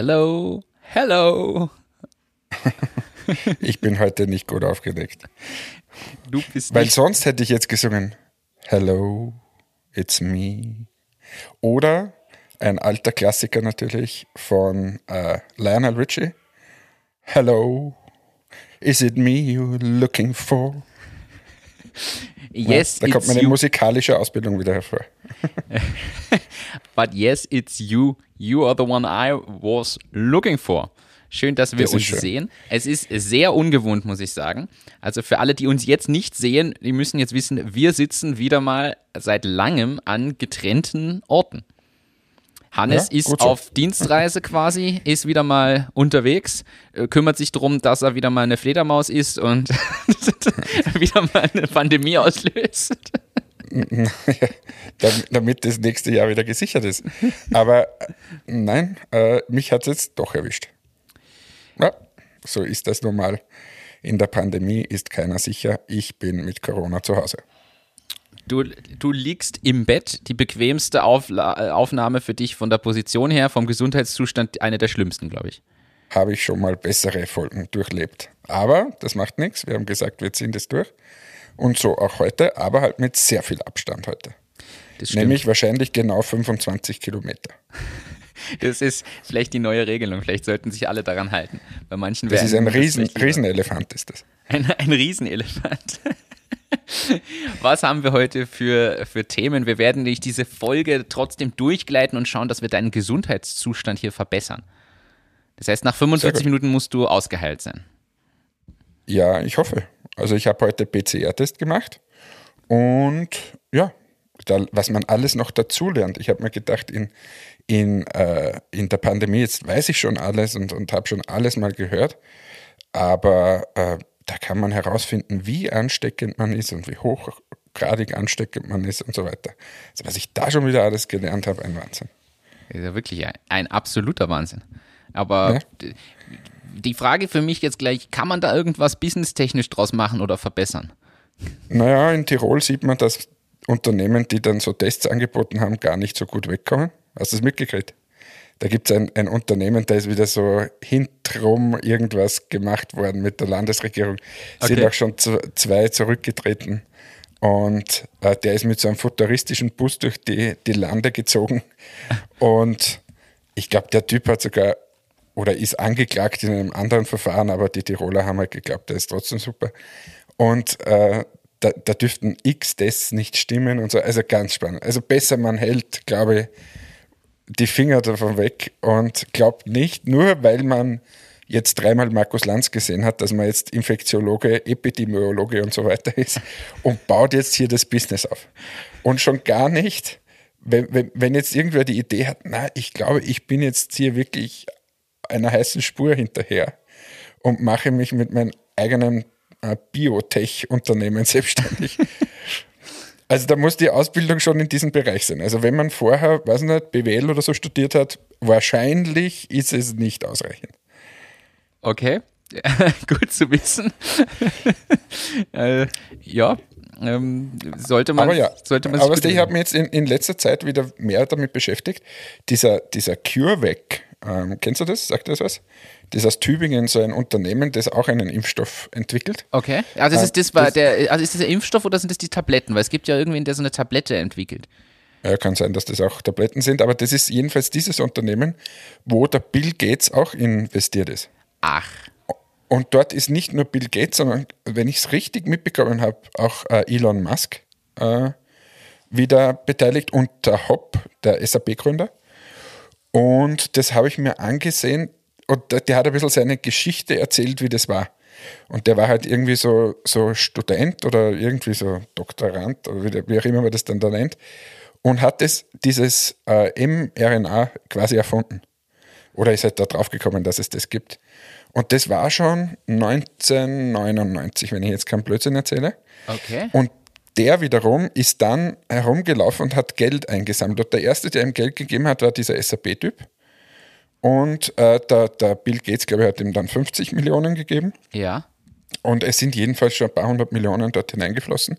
Hello, hello. ich bin heute nicht gut aufgeregt. Du bist Weil sonst hätte ich jetzt gesungen, Hello, it's me. Oder ein alter Klassiker natürlich von äh, Lionel Richie. Hello, is it me you're looking for? Yes, da kommt meine you. musikalische Ausbildung wieder hervor. But yes, it's you. You are the one I was looking for. Schön, dass wir Das uns schön. sehen. Es ist sehr ungewohnt, muss ich sagen. Also für alle, die uns jetzt nicht sehen, die müssen jetzt wissen, wir sitzen wieder mal seit langem an getrennten Orten. Hannes Ja, ist so. auf Dienstreise quasi, ist wieder mal unterwegs, äh, kümmert sich darum, dass er wieder mal eine Fledermaus ist und wieder mal eine Pandemie auslöst. Dam- damit das nächste Jahr wieder gesichert ist. Aber nein, äh, mich hat es jetzt doch erwischt. Ja, so ist das normal. In der Pandemie ist keiner sicher. Ich bin mit Corona zu Hause. Du, du liegst im Bett, die bequemste Aufla Aufnahme für dich von der Position her, vom Gesundheitszustand, eine der schlimmsten, glaube ich. Habe ich schon mal bessere Folgen durchlebt. Aber das macht nichts. Wir haben gesagt, wir ziehen das durch. Und so auch heute, aber halt mit sehr viel Abstand heute. Nämlich wahrscheinlich genau 25 Kilometer. das ist vielleicht die neue Regelung. Vielleicht sollten sich alle daran halten. Bei manchen Das ist ein Riesen. Riesenelefant, ist das. Ein, ein Riesenelefant. Was haben wir heute für, für Themen? Wir werden durch diese Folge trotzdem durchgleiten und schauen, dass wir deinen Gesundheitszustand hier verbessern. Das heißt, nach 45 gut. Minuten musst du ausgeheilt sein. Ja, ich hoffe. Also ich habe heute PCR-Test gemacht und ja, da, was man alles noch dazulernt. Ich habe mir gedacht, in, in, äh, in der Pandemie, jetzt weiß ich schon alles und, und habe schon alles mal gehört, aber äh, da kann man herausfinden, wie ansteckend man ist und wie hochgradig ansteckend man ist und so weiter. Also was ich da schon wieder alles gelernt habe, ein Wahnsinn. Das ist ja wirklich ein, ein absoluter Wahnsinn. Aber Ja. Die Frage für mich jetzt gleich, kann man da irgendwas businesstechnisch draus machen oder verbessern? Naja, in Tirol sieht man, dass Unternehmen, die dann so Tests angeboten haben, gar nicht so gut wegkommen. Hast du das mitgekriegt? Da gibt es ein, ein Unternehmen, da ist wieder so hintenrum irgendwas gemacht worden mit der Landesregierung. Sind Okay. auch schon zwei zurückgetreten. Und äh, der ist mit so einem futuristischen Bus durch die, die Lande gezogen. Und ich glaube, der Typ hat sogar oder ist angeklagt in einem anderen Verfahren, aber die Tiroler haben halt geglaubt, der ist trotzdem super. Und äh, da, da dürften x Tests nicht stimmen und so. Also ganz spannend. Also besser man hält, glaube ich, die Finger davon weg und glaubt nicht, nur weil man jetzt dreimal Markus Lanz gesehen hat, dass man jetzt Infektiologe, Epidemiologe und so weiter ist und baut jetzt hier das Business auf. Und schon gar nicht, wenn, wenn, wenn jetzt irgendwer die Idee hat, na, ich glaube, ich bin jetzt hier wirklich einer heißen Spur hinterher und mache mich mit meinem eigenen äh, Biotech-Unternehmen selbstständig. Also da muss die Ausbildung schon in diesem Bereich sein. Also wenn man vorher, weiß nicht, BWL oder so studiert hat, wahrscheinlich ist es nicht ausreichend. Okay, gut zu wissen. äh, ja, ähm, sollte man, aber ja, sollte man aber ich habe mich jetzt in, in letzter Zeit wieder mehr damit beschäftigt. Dieser, dieser CureVac, ähm, kennst du das? Sagt das was? Das ist aus Tübingen so ein Unternehmen, das auch einen Impfstoff entwickelt. Okay, also ist Äh, das, war das- der, also ist das der Impfstoff oder sind das die Tabletten? Weil es gibt ja irgendwen, der so eine Tablette entwickelt. Ja, kann sein, dass das auch Tabletten sind, aber das ist jedenfalls dieses Unternehmen, wo der Bill Gates auch investiert ist. Ach, Und dort ist nicht nur Bill Gates, sondern, wenn ich es richtig mitbekommen habe, auch äh, Elon Musk äh, wieder beteiligt und der Hopp, der SAP-Gründer. Und das habe ich mir angesehen und der, der hat ein bisschen seine Geschichte erzählt, wie das war. Und der war halt irgendwie so, so Student oder irgendwie so Doktorand oder wie, wie auch immer man das dann da nennt und hat das, dieses äh, mRNA quasi erfunden. Oder ist halt da drauf gekommen, dass es das gibt. Und das war schon 1999, wenn ich jetzt keinen Blödsinn erzähle. okay. Und der wiederum ist dann herumgelaufen und hat Geld eingesammelt. Und der erste, der ihm Geld gegeben hat, war dieser SAP-Typ. Und äh, der, der Bill Gates, glaube ich, hat ihm dann 50 Millionen gegeben. Ja. Und es sind jedenfalls schon ein paar hundert Millionen dort hineingeflossen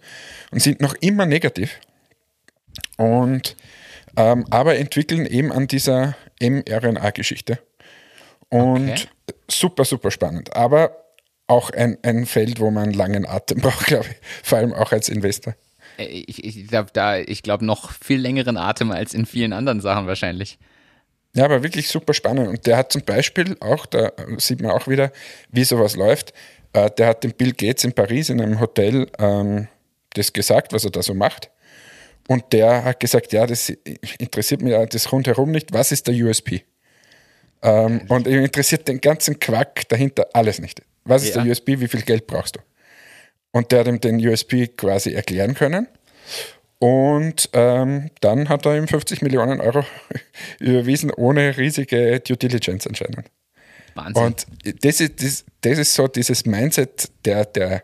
und sind noch immer negativ. Und ähm, aber entwickeln eben an dieser mRNA-Geschichte. Und Okay. super, super spannend. Aber auch ein, ein Feld, wo man einen langen Atem braucht, glaube ich. Vor allem auch als Investor. Äh, Ich, ich glaube, da, ich glaube, noch viel längeren Atem als in vielen anderen Sachen wahrscheinlich. Ja, aber wirklich super spannend. Und der hat zum Beispiel auch, da sieht man auch wieder, wie sowas läuft. Äh, der hat dem Bill Gates in Paris in einem Hotel ähm, das gesagt, was er da so macht. Und der hat gesagt, ja, das interessiert mich das rundherum nicht. Was ist der USP? Ähm, und interessiert den ganzen Quack dahinter alles nicht. Was ist Ja. der USP? Wie viel Geld brauchst du? Und der hat ihm den USP quasi erklären können. Und ähm, dann hat er ihm 50 Millionen Euro überwiesen, ohne riesige Due Diligence anscheinend. Wahnsinn. Und das ist, das, das ist so dieses Mindset der, der,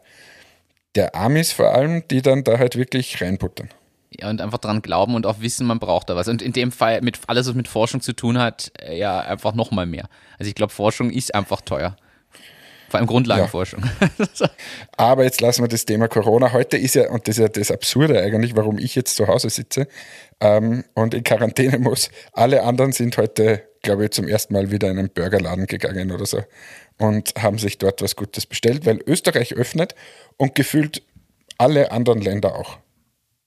der Amis vor allem, die dann da halt wirklich reinputtern. Ja, und einfach dran glauben und auch wissen, man braucht da was. Und in dem Fall, mit alles, was mit Forschung zu tun hat, äh, ja, einfach nochmal mehr. Also ich glaube, Forschung ist einfach teuer. Vor allem Grundlagenforschung. Aber jetzt lassen wir das Thema Corona. Heute ist ja, und das ist ja das Absurde eigentlich, warum ich jetzt zu Hause sitze ähm, und in Quarantäne muss. Alle anderen sind heute, glaube ich, zum ersten Mal wieder in einen Burgerladen gegangen oder so und haben sich dort was Gutes bestellt, weil Österreich öffnet und gefühlt alle anderen Länder auch.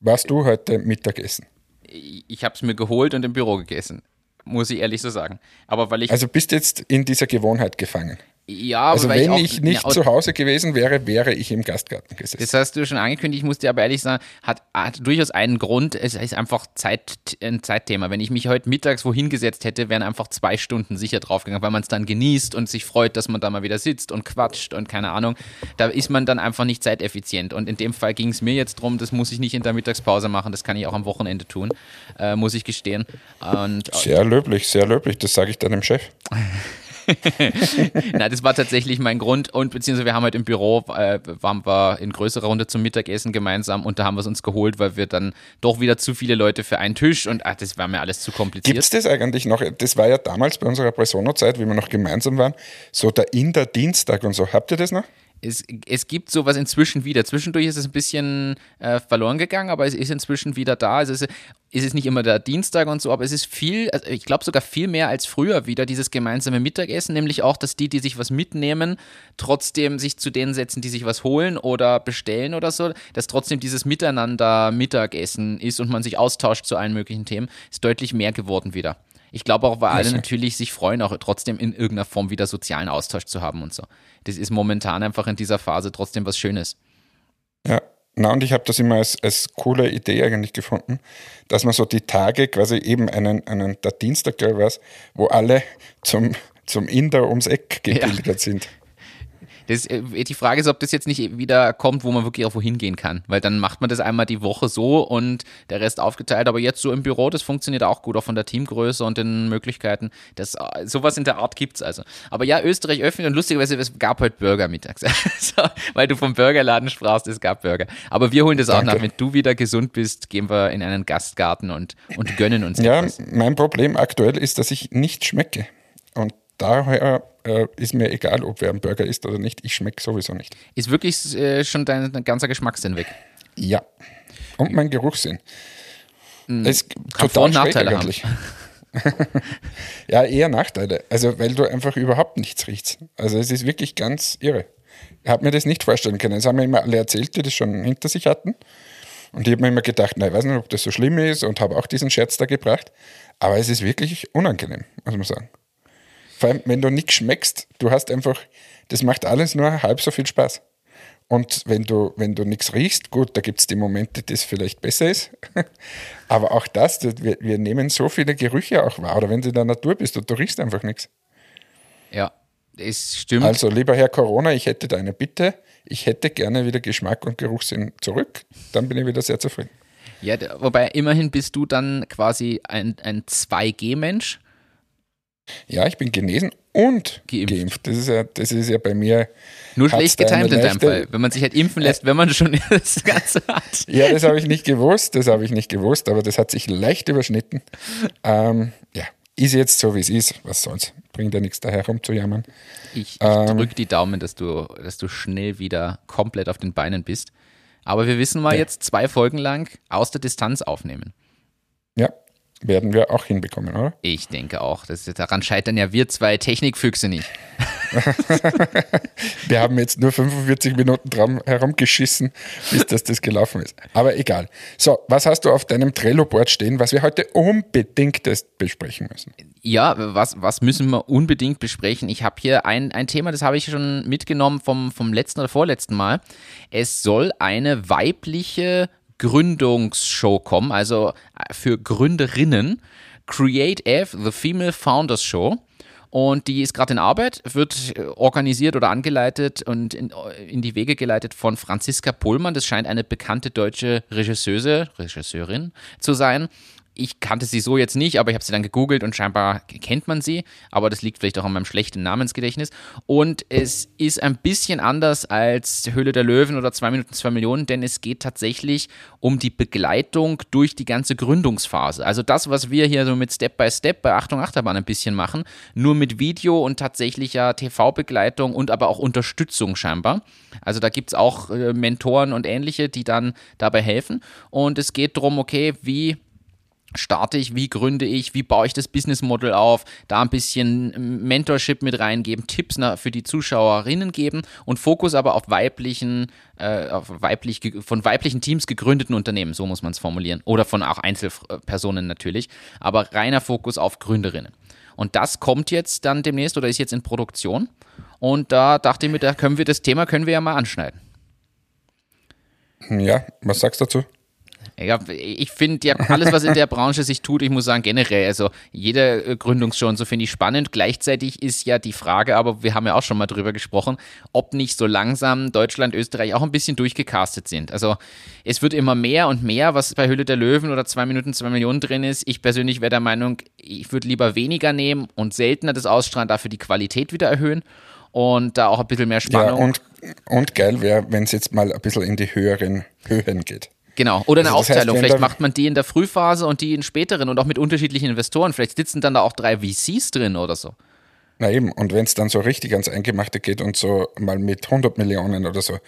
Warst du heute Mittagessen? ich habe es mir geholt und im Büro gegessen. Muss ich ehrlich so sagen. Aber weil ich. Also bist jetzt in dieser Gewohnheit gefangen. Ja, aber Also wenn auch, ich nicht zu Hause gewesen wäre, wäre ich im Gastgarten gesessen. Das hast du schon angekündigt, ich muss dir aber ehrlich sagen, hat, hat durchaus einen Grund. Es ist einfach Zeit, ein Zeitthema. Wenn ich mich heute mittags wohin gesetzt hätte, wären einfach zwei Stunden sicher draufgegangen, weil man es dann genießt und sich freut, dass man da mal wieder sitzt und quatscht und keine Ahnung. Da ist man dann einfach nicht zeiteffizient. Und in dem Fall ging es mir jetzt drum, das muss ich nicht in der Mittagspause machen, das kann ich auch am Wochenende tun, äh, muss ich gestehen. Und Sehr löblich, sehr löblich, das sage ich deinem Chef. Na, das war tatsächlich mein Grund und beziehungsweise wir haben halt im Büro, äh, waren wir in größerer Runde zum Mittagessen gemeinsam und da haben wir es uns geholt, weil wir dann doch wieder zu viele Leute für einen Tisch und ach, das war mir alles zu kompliziert. Gibt es das eigentlich noch? Das war ja damals bei unserer Presono-Zeit, wie wir noch gemeinsam waren, so der Inder-Dienstag und so. Habt ihr das noch? Es, es gibt sowas inzwischen wieder. Zwischendurch ist es ein bisschen äh, verloren gegangen, aber es ist inzwischen wieder da. Es ist, es nicht immer der Dienstag und so, aber es ist viel, also ich glaube sogar viel mehr als früher wieder dieses gemeinsame Mittagessen, nämlich auch, dass die, die sich was mitnehmen, trotzdem sich zu denen setzen, die sich was holen oder bestellen oder so, dass trotzdem dieses Miteinander Mittagessen ist und man sich austauscht zu allen möglichen Themen, ist deutlich mehr geworden wieder. Ich glaube auch, weil alle natürlich sich freuen, auch trotzdem in irgendeiner Form wieder sozialen Austausch zu haben und so. Das ist momentan einfach in dieser Phase trotzdem was Schönes. Ja. Na, und ich habe das immer als, als coole Idee eigentlich gefunden, dass man so die Tage quasi eben einen, einen der Dienstag, glaube ich, war's, wo alle zum, zum Inder ums Eck gepilgert sind. Das, äh, die Frage ist, ob das jetzt nicht wieder kommt, wo man wirklich auch wohin gehen kann. Weil dann macht man das einmal die Woche so und der Rest aufgeteilt. Aber jetzt so im Büro, das funktioniert auch gut, auch von der Teamgröße und den Möglichkeiten. Das, äh, sowas in der Art gibt's also. Aber ja, Österreich öffnet und lustigerweise, es gab heute Burger mittags. so, weil du vom Burgerladen sprachst, es gab Burger. Aber wir holen das auch Danke. nach. Wenn du wieder gesund bist, gehen wir in einen Gastgarten und, und gönnen uns Ja, etwas. mein Problem aktuell ist, dass ich nicht schmecke. Daher äh, ist mir egal, ob wer einen Burger isst oder nicht. Ich schmecke sowieso nicht. Ist wirklich äh, schon dein, dein ganzer Geschmackssinn weg. Ja. Und mein Geruchssinn. Es Hm. Kann Vor- und Nachteile haben. ja, eher Nachteile. Also, weil du einfach überhaupt nichts riechst. Also, es ist wirklich ganz irre. Ich habe mir das nicht vorstellen können. Das haben mir immer alle erzählt, die das schon hinter sich hatten. Und ich habe mir immer gedacht, na, ich weiß nicht, ob das so schlimm ist und habe auch diesen Scherz da gebracht. Aber es ist wirklich unangenehm, muss man sagen. Vor allem, wenn du nichts schmeckst, du hast einfach, das macht alles nur halb so viel Spaß. Und wenn du, wenn du nichts riechst, gut, da gibt es die Momente, das vielleicht besser ist. Aber auch das, das- wir, wir nehmen so viele Gerüche auch wahr. Oder wenn du in der Natur bist und du riechst einfach nichts. Ja, es stimmt. Also, lieber Herr Corona, ich hätte da eine Bitte. Ich hätte gerne wieder Geschmack und Geruchssinn zurück. Dann bin ich wieder sehr zufrieden. Ja, wobei immerhin bist du dann quasi ein, ein 2G-Mensch. Ja, ich bin genesen und Geimpft. geimpft. Das, ist ja, das ist ja bei mir. Nur schlecht getimt in deinem Fall. Wenn man sich halt impfen lässt, wenn man schon das Ganze hat. Ja, das habe ich nicht gewusst, das habe ich nicht gewusst, aber das hat sich leicht überschnitten. Ähm, ja, ist jetzt so, wie es ist. Was soll's? Bringt ja nichts da herumzujammern. Ich, ich Ähm. drücke die Daumen, dass du, dass du schnell wieder komplett auf den Beinen bist. Aber wir wissen mal Ja. jetzt zwei Folgen lang aus der Distanz aufnehmen. Ja, werden wir auch hinbekommen, oder? Ich denke auch. Das, daran scheitern ja wir zwei Technikfüchse nicht. wir haben jetzt nur 45 Minuten dran herumgeschissen, bis das, das gelaufen ist. Aber egal. So, was hast du auf deinem Trello-Board stehen, was wir heute unbedingt besprechen müssen? Ja, was, was müssen wir unbedingt besprechen? Ich habe hier ein, ein Thema, das habe ich schon mitgenommen vom, vom letzten oder vorletzten Mal. Es soll eine weibliche Gründungsshow kommen, also äh, für Gründerinnen. Create F, The Female Founders Show. Und die ist gerade in Arbeit, wird äh, organisiert oder angeleitet und in, äh, in, die Wege geleitet von Franziska Pohlmann. Das scheint eine bekannte deutsche Regisseuse, Regisseurin zu sein ich kannte sie so jetzt nicht, aber ich habe sie dann gegoogelt und scheinbar kennt man sie. Aber das liegt vielleicht auch an meinem schlechten Namensgedächtnis. Und es ist ein bisschen anders als Höhle der Löwen oder 2 Minuten 2 Millionen, denn es geht tatsächlich um die Begleitung durch die ganze Gründungsphase. Also das, was wir hier so mit Step by Step bei Achtung Achterbahn ein bisschen machen, nur mit Video und tatsächlicher TV-Begleitung und aber auch Unterstützung scheinbar. Also da gibt es auch äh, Mentoren und ähnliche, die dann dabei helfen. Und es geht darum, okay, wie starte ich, wie gründe ich, wie baue ich das Business Model auf, da ein bisschen Mentorship mit reingeben, Tipps für die Zuschauerinnen geben und Fokus aber auf weiblichen, äh, auf weiblich, von weiblichen Teams gegründeten Unternehmen, so muss man es formulieren, oder von auch Einzelpersonen natürlich, aber reiner Fokus auf Gründerinnen. Und das kommt jetzt dann demnächst oder ist jetzt in Produktion und da dachte ich mir, da können wir das Thema können wir ja mal anschneiden. Ja, was sagst du dazu? Ja, ich finde ja alles, was in der Branche sich tut, ich muss sagen, generell, also jede äh, so finde ich spannend. Gleichzeitig ist ja die Frage, aber wir haben ja auch schon mal drüber gesprochen, ob nicht so langsam Deutschland, Österreich auch ein bisschen durchgecastet sind. Also es wird immer mehr und mehr, was bei Hülle der Löwen oder zwei Minuten, zwei Millionen drin ist. Ich persönlich wäre der Meinung, ich würde lieber weniger nehmen und seltener das ausstrahlen, dafür die Qualität wieder erhöhen und da auch ein bisschen mehr Spannung. Ja, und, und geil wäre, wenn es jetzt mal ein bisschen in die höheren Höhen geht. Genau. Oder eine also Aufteilung. Heißt, Vielleicht macht man die in der Frühphase und die in späteren und auch mit unterschiedlichen Investoren. Vielleicht sitzen dann da auch drei VCs drin oder so. Na eben, und wenn es dann so richtig ans Eingemachte geht und so mal mit 100 Millionen oder so,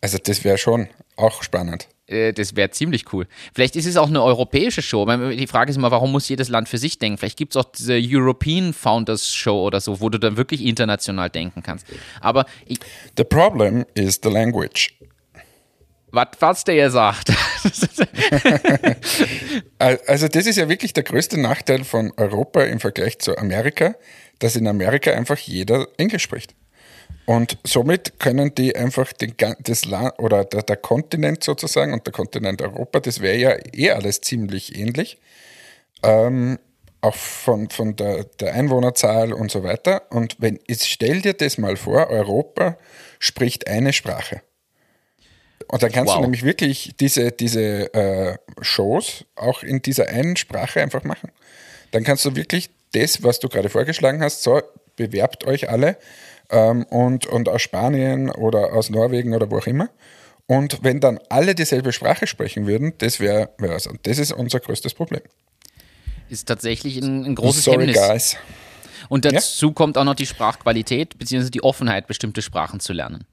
also das wäre schon auch spannend. Äh, das wäre ziemlich cool. Vielleicht ist es auch eine europäische Show. Die Frage ist immer, warum muss jedes Land für sich denken? Vielleicht gibt es auch diese European Founders Show oder so, wo du dann wirklich international denken kannst. Aber ich The problem is the language was, was der sagt. also das ist ja wirklich der größte Nachteil von Europa im Vergleich zu Amerika, dass in Amerika einfach jeder Englisch spricht. Und somit können die einfach den, das Land oder der, der Kontinent sozusagen und der Kontinent Europa, das wäre ja eh alles ziemlich ähnlich. Ähm, auch von, von der, der, Einwohnerzahl und so weiter. Und wenn, jetzt stell dir das mal vor, Europa spricht eine Sprache. Und dann kannst wow. du nämlich wirklich diese, diese äh, Shows auch in dieser einen Sprache einfach machen. Dann kannst du wirklich das, was du gerade vorgeschlagen hast, so bewerbt euch alle ähm, und, und aus Spanien oder aus Norwegen oder wo auch immer. Und wenn dann alle dieselbe Sprache sprechen würden, das wäre wär. Und das ist unser größtes Problem. Ist tatsächlich ein, ein großes Sorry, Hemmnis. Guys. Und dazu ja? kommt auch noch die Sprachqualität bzw. die Offenheit, bestimmte Sprachen zu lernen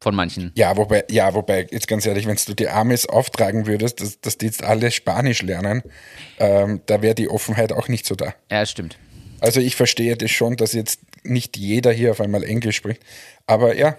von manchen. Ja, wobei, ja, wobei, jetzt ganz ehrlich, wenn du die Amis auftragen würdest, dass, dass die jetzt alle Spanisch lernen, ähm, da wäre die Offenheit auch nicht so da. Ja, stimmt. Also ich verstehe das schon, dass jetzt nicht jeder hier auf einmal Englisch spricht. Aber ja,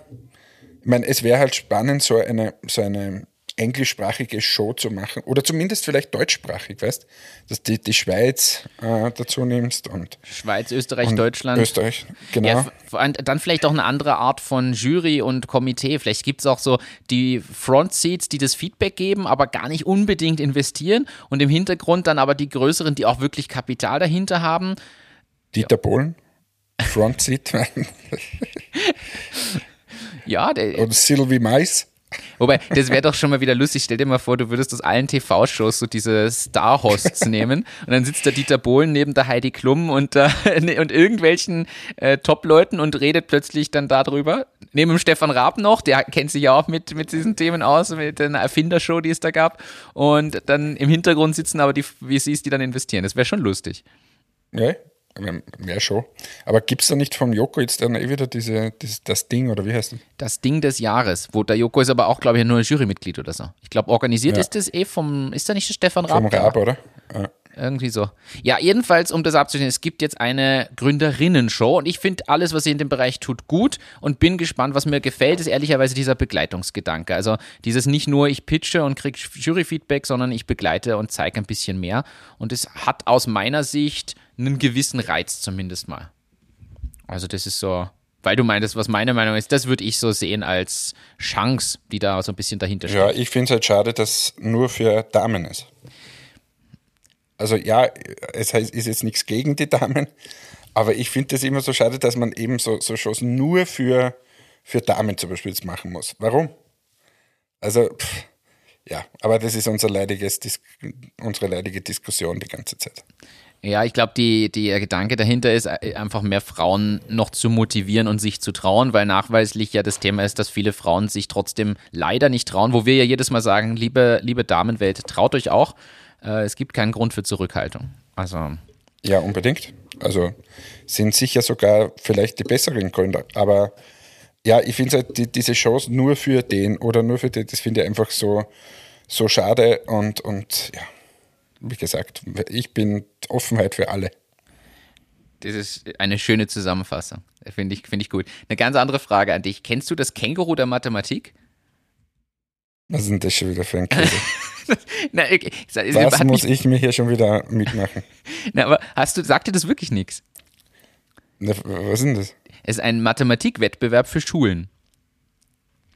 ich meine, es wäre halt spannend, so eine, so eine englischsprachige Show zu machen oder zumindest vielleicht deutschsprachig, weißt dass du die Schweiz äh, dazu nimmst und Schweiz, Österreich, und Deutschland. Österreich, genau. Ja, dann vielleicht auch eine andere Art von Jury und Komitee. Vielleicht gibt es auch so die Front Seats, die das Feedback geben, aber gar nicht unbedingt investieren und im Hintergrund dann aber die größeren, die auch wirklich Kapital dahinter haben. Dieter ja. Bohlen, Front Seat. ja, der, und Sylvie Mais. Wobei, das wäre doch schon mal wieder lustig. Stell dir mal vor, du würdest aus allen TV-Shows so diese Star-Hosts nehmen und dann sitzt da Dieter Bohlen neben der Heidi Klum und, äh, und irgendwelchen äh, Top-Leuten und redet plötzlich dann darüber. Neben dem Stefan Raab noch, der kennt sich ja auch mit, mit diesen Themen aus, mit einer Erfindershow, die es da gab. Und dann im Hintergrund sitzen aber die VCs, die dann investieren. Das wäre schon lustig. Ja, Mehr schon. Aber gibt es da nicht vom Joko jetzt dann eh wieder diese, dieses, das Ding oder wie heißt das? Das Ding des Jahres, wo der Joko ist aber auch, glaube ich, nur ein Jurymitglied oder so. Ich glaube, organisiert ja. ist das eh vom, ist da nicht der Stefan Raab? Vom Raab, oder? Ja. Irgendwie so. Ja, jedenfalls, um das abzuschließen, es gibt jetzt eine Gründerinnen-Show und ich finde alles, was sie in dem Bereich tut, gut und bin gespannt. Was mir gefällt, ist ehrlicherweise dieser Begleitungsgedanke. Also dieses nicht nur ich pitche und kriege Jury-Feedback, sondern ich begleite und zeige ein bisschen mehr. Und es hat aus meiner Sicht einen gewissen Reiz zumindest mal. Also das ist so, weil du meintest, was meine Meinung ist, das würde ich so sehen als Chance, die da so ein bisschen dahinter steht. Ja, ich finde es halt schade, dass nur für Damen ist. Also ja, es heißt, ist jetzt nichts gegen die Damen, aber ich finde es immer so schade, dass man eben so, so Shows nur für, für Damen zum Beispiel jetzt machen muss. Warum? Also, pff, ja, aber das ist unser leidiges, unsere leidige Diskussion die ganze Zeit. Ja, ich glaube, die, die, der Gedanke dahinter ist, äh, einfach mehr Frauen noch zu motivieren und sich zu trauen, weil nachweislich ja das Thema ist, dass viele Frauen sich trotzdem leider nicht trauen, wo wir ja jedes Mal sagen, liebe, liebe Damenwelt, traut euch auch. Äh, es gibt keinen Grund für Zurückhaltung. Also. Ja, unbedingt. Also sind sicher sogar vielleicht die besseren Gründer. Aber ja, ich finde halt die, diese Shows nur für den oder nur für den, das finde ich einfach so, so schade und, und ja wie gesagt, ich bin Offenheit für alle. Das ist eine schöne Zusammenfassung. Finde ich, find ich gut. Eine ganz andere Frage an dich. Kennst du das Känguru der Mathematik? Was denn das schon wieder für ein Käse? Na, okay. Was muss ich mir hier schon wieder mitmachen? Na, aber hast du, sagt dir das wirklich nichts? was ist denn das? Es ist ein Mathematikwettbewerb für Schulen.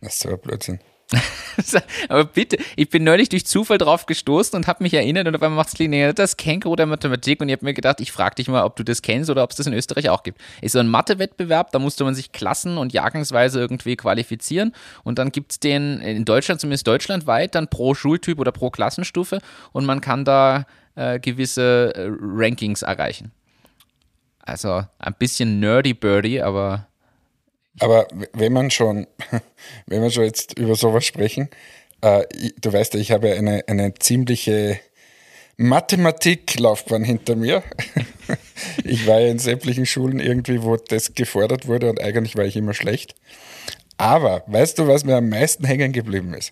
Das ist ein Blödsinn. Aber bitte, ich bin neulich durch Zufall drauf gestoßen und habe mich erinnert und auf einmal macht es Linie, das Känguru der Mathematik und ich habe mir gedacht, ich frage dich mal, ob du das kennst oder ob es das in Österreich auch gibt. Ist so ein Mathewettbewerb, da musste man sich klassen- und jahrgangsweise irgendwie qualifizieren und dann gibt es den in Deutschland, zumindest deutschlandweit, dann pro Schultyp oder pro Klassenstufe und man kann da äh, gewisse äh, Rankings erreichen. Also ein bisschen nerdy birdie, aber aber wenn man schon, wenn wir schon jetzt über sowas sprechen, äh, du weißt ja, ich habe eine, eine ziemliche Mathematiklaufbahn hinter mir. ich war ja in sämtlichen Schulen irgendwie, wo das gefordert wurde und eigentlich war ich immer schlecht. Aber weißt du, was mir am meisten hängen geblieben ist?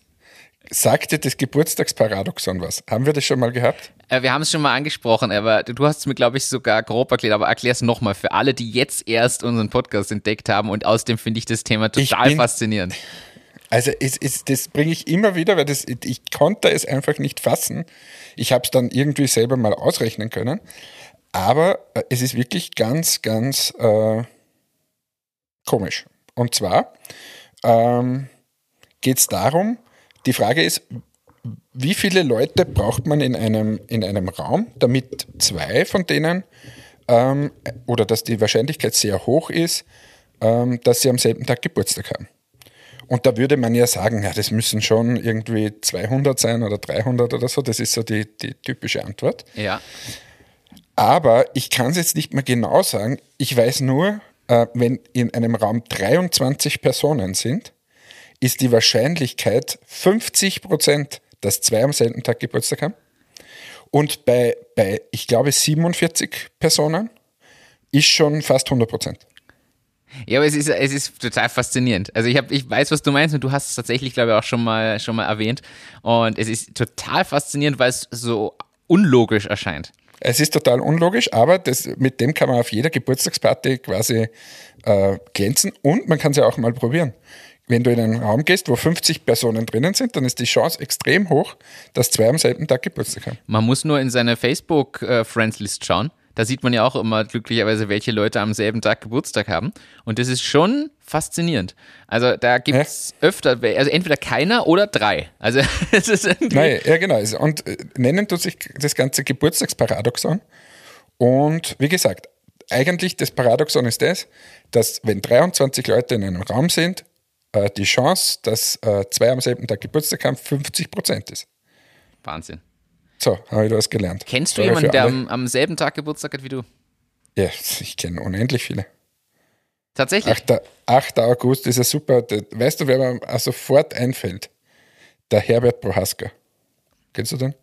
Sagt dir das Geburtstagsparadoxon was? Haben wir das schon mal gehabt? Äh, wir haben es schon mal angesprochen, aber du hast es mir, glaube ich, sogar grob erklärt, aber erklär es nochmal für alle, die jetzt erst unseren Podcast entdeckt haben und außerdem finde ich das Thema total bin, faszinierend. Also es, es, das bringe ich immer wieder, weil das, ich konnte es einfach nicht fassen. Ich habe es dann irgendwie selber mal ausrechnen können. Aber äh, es ist wirklich ganz, ganz äh, komisch. Und zwar ähm, geht es darum, die Frage ist, wie viele Leute braucht man in einem, in einem Raum, damit zwei von denen ähm, oder dass die Wahrscheinlichkeit sehr hoch ist, ähm, dass sie am selben Tag Geburtstag haben? Und da würde man ja sagen, ja, das müssen schon irgendwie 200 sein oder 300 oder so. Das ist so die, die typische Antwort. Ja. Aber ich kann es jetzt nicht mehr genau sagen. Ich weiß nur, äh, wenn in einem Raum 23 Personen sind, ist die Wahrscheinlichkeit 50 Prozent, dass zwei am selben Tag Geburtstag haben. Und bei, bei, ich glaube, 47 Personen ist schon fast 100 Prozent. Ja, aber es ist, es ist total faszinierend. Also ich, hab, ich weiß, was du meinst und du hast es tatsächlich, glaube ich, auch schon mal, schon mal erwähnt. Und es ist total faszinierend, weil es so unlogisch erscheint. Es ist total unlogisch, aber das, mit dem kann man auf jeder Geburtstagsparty quasi äh, glänzen und man kann es ja auch mal probieren wenn du in einen Raum gehst, wo 50 Personen drinnen sind, dann ist die Chance extrem hoch, dass zwei am selben Tag Geburtstag haben. Man muss nur in seine Facebook-Friends-List schauen. Da sieht man ja auch immer glücklicherweise, welche Leute am selben Tag Geburtstag haben. Und das ist schon faszinierend. Also da gibt es ja. öfter, also entweder keiner oder drei. Also es ist irgendwie. Nein, ja, genau. Und äh, nennen tut sich das ganze Geburtstagsparadoxon. Und wie gesagt, eigentlich das Paradoxon ist das, dass wenn 23 Leute in einem Raum sind, äh, die Chance, dass äh, zwei am selben Tag Geburtstag haben, 50 Prozent ist. Wahnsinn. So, habe ich was gelernt. Kennst du jemanden, der am, am, selben Tag Geburtstag hat wie du? Ja, ich kenne unendlich viele. Tatsächlich? 8. 8. August ist ja super. Weißt du, wer mir sofort einfällt? Der Herbert Prohaska. Kennst du den?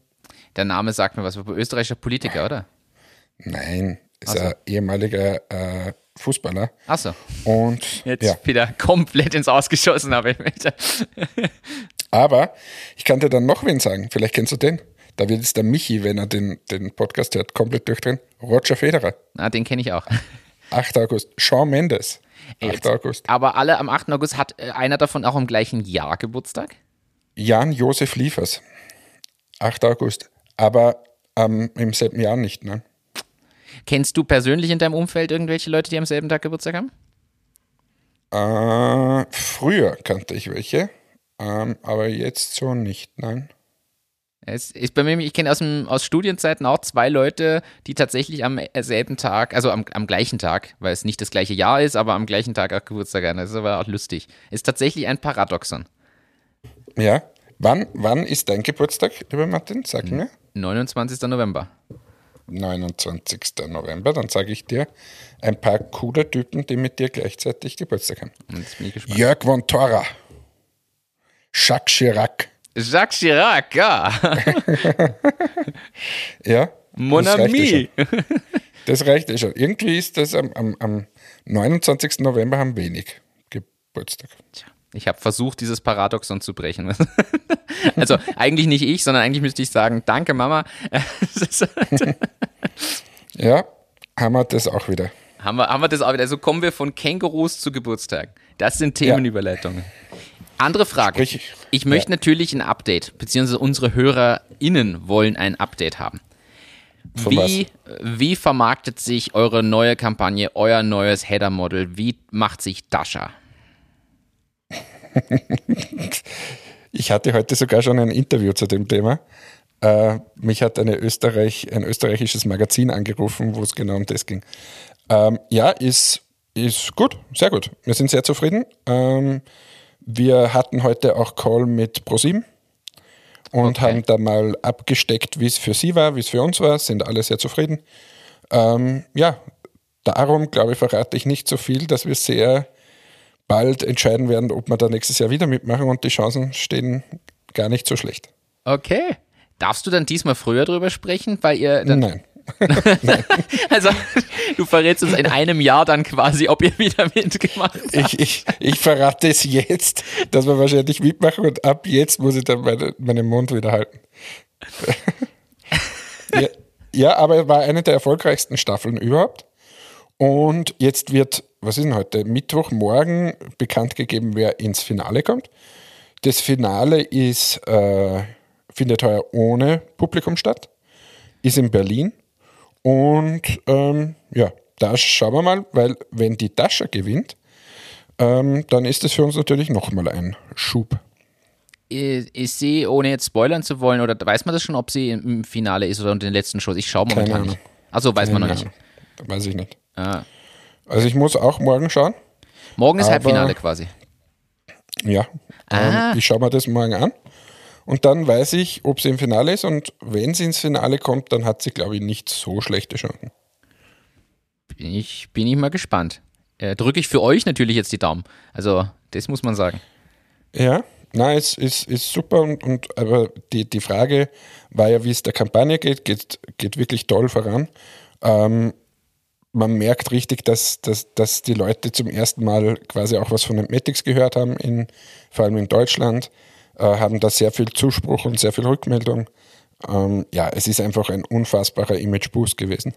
Der Name sagt mir was, österreichischer Politiker, oder? Nein, ist also. ein ehemaliger äh, Fußballer. Achso. Und jetzt ja. wieder komplett ins Ausgeschossen habe. Aber ich kann dir dann noch wen sagen. Vielleicht kennst du den. Da wird jetzt der Michi, wenn er den, den Podcast hört, komplett durchdrehen. Roger Federer. Ah, den kenne ich auch. 8. August. Shawn Mendes. 8. Jetzt, August. Aber alle am 8. August hat äh, einer davon auch im gleichen Jahr Geburtstag? Jan-Josef Liefers. 8. August. Aber ähm, im selben Jahr nicht, ne? Kennst du persönlich in deinem Umfeld irgendwelche Leute, die am selben Tag Geburtstag haben? Äh, früher kannte ich welche, ähm, aber jetzt so nicht, nein. Es ist bei mir, ich kenne aus, dem- aus Studienzeiten auch zwei Leute, die tatsächlich am selben Tag, also am, am gleichen Tag, weil es nicht das gleiche Jahr ist, aber am gleichen Tag auch Geburtstag haben. Das ist aber auch lustig. Ist tatsächlich ein Paradoxon. Ja. Wann, wann ist dein Geburtstag, lieber Martin? Sag mir. 29. November. 29. November. Dann sage ich dir ein paar coole Typen, die mit dir gleichzeitig Geburtstag haben. Jetzt bin ich gespannt. Jörg von Tora. Jacques Chirac. Jacques Chirac, ja. Ja. Mon das reicht ami. schon. Das reicht eh schon. Irgendwie ist das am, am, am 29. November haben wenig Geburtstag. Tja, Ich habe versucht, dieses Paradoxon zu brechen. Also eigentlich nicht ich, sondern eigentlich müsste ich sagen, danke Mama. Ja, haben wir das auch wieder. haben, wir, haben wir das auch wieder. Also kommen wir von Kängurus zu Geburtstag. Das sind Themenüberleitungen. Andere Frage. Sprich, ich möchte natürlich ein Update, beziehungsweise unsere HörerInnen wollen ein Update haben. Von Wie, wie vermarktet sich eure neue Kampagne, euer neues Header-Model? Wie macht sich Dasha? Ich hatte heute sogar schon ein Interview zu dem Thema. Äh, mich hat eine Österreich, ein österreichisches Magazin angerufen, wo es genau um das ging. Ähm, ja, ist, ist gut, sehr gut. Wir sind sehr zufrieden. Ähm, wir hatten heute auch Call mit ProSieben und Okay. haben da mal abgesteckt, wie es für sie war, wie es für uns war, sind alle sehr zufrieden. Ähm, ja, darum, glaube ich, verrate ich nicht so viel, dass wir sehr bald entscheiden werden, ob wir da nächstes Jahr wieder mitmachen und die Chancen stehen gar nicht so schlecht. Okay. Darfst du dann diesmal früher drüber sprechen? Weil ihr dann. Nein. Also, du verrätst uns in einem Jahr dann quasi, ob ihr wieder mitgemacht habt. Ich, ich, ich verrate es jetzt, dass wir wahrscheinlich mitmachen und ab jetzt muss ich dann meine, meinen Mund wieder halten. ja, ja, aber es war eine der erfolgreichsten Staffeln überhaupt. Und jetzt wird, was ist denn heute? Mittwochmorgen bekannt gegeben, wer ins Finale kommt. Das Finale ist, äh, findet heuer ohne Publikum statt, ist in Berlin. Und ähm, ja, da schauen wir mal, weil wenn die Dasha gewinnt, ähm, dann ist das für uns natürlich nochmal ein Schub. Ist sie, ohne jetzt spoilern zu wollen, oder weiß man das schon, ob sie im Finale ist oder unter den letzten Shows? Ich schaue momentan Keine nicht. Also weiß man noch nicht. Keine. Weiß ich nicht. Ah. Also ich muss auch morgen schauen. Morgen ist Halbfinale quasi. Ja. Ah. Ähm, ich schaue mir das morgen an. Und dann weiß ich, ob sie im Finale ist. Und wenn sie ins Finale kommt, dann hat sie, glaube ich, nicht so schlechte Chancen. Bin ich, bin ich mal gespannt. Äh, Drücke ich für euch natürlich jetzt die Daumen. Also, das muss man sagen. Ja, na, es ist, ist super. Und, und aber die, die Frage war ja, wie es der Kampagne geht, geht, geht wirklich toll voran. Ähm, man merkt richtig, dass, dass, dass die Leute zum ersten Mal quasi auch was von den Metics gehört haben, in, vor allem in Deutschland, haben da sehr viel Zuspruch und sehr viel Rückmeldung. Ähm, ja, es ist einfach ein unfassbarer Image-Boost gewesen.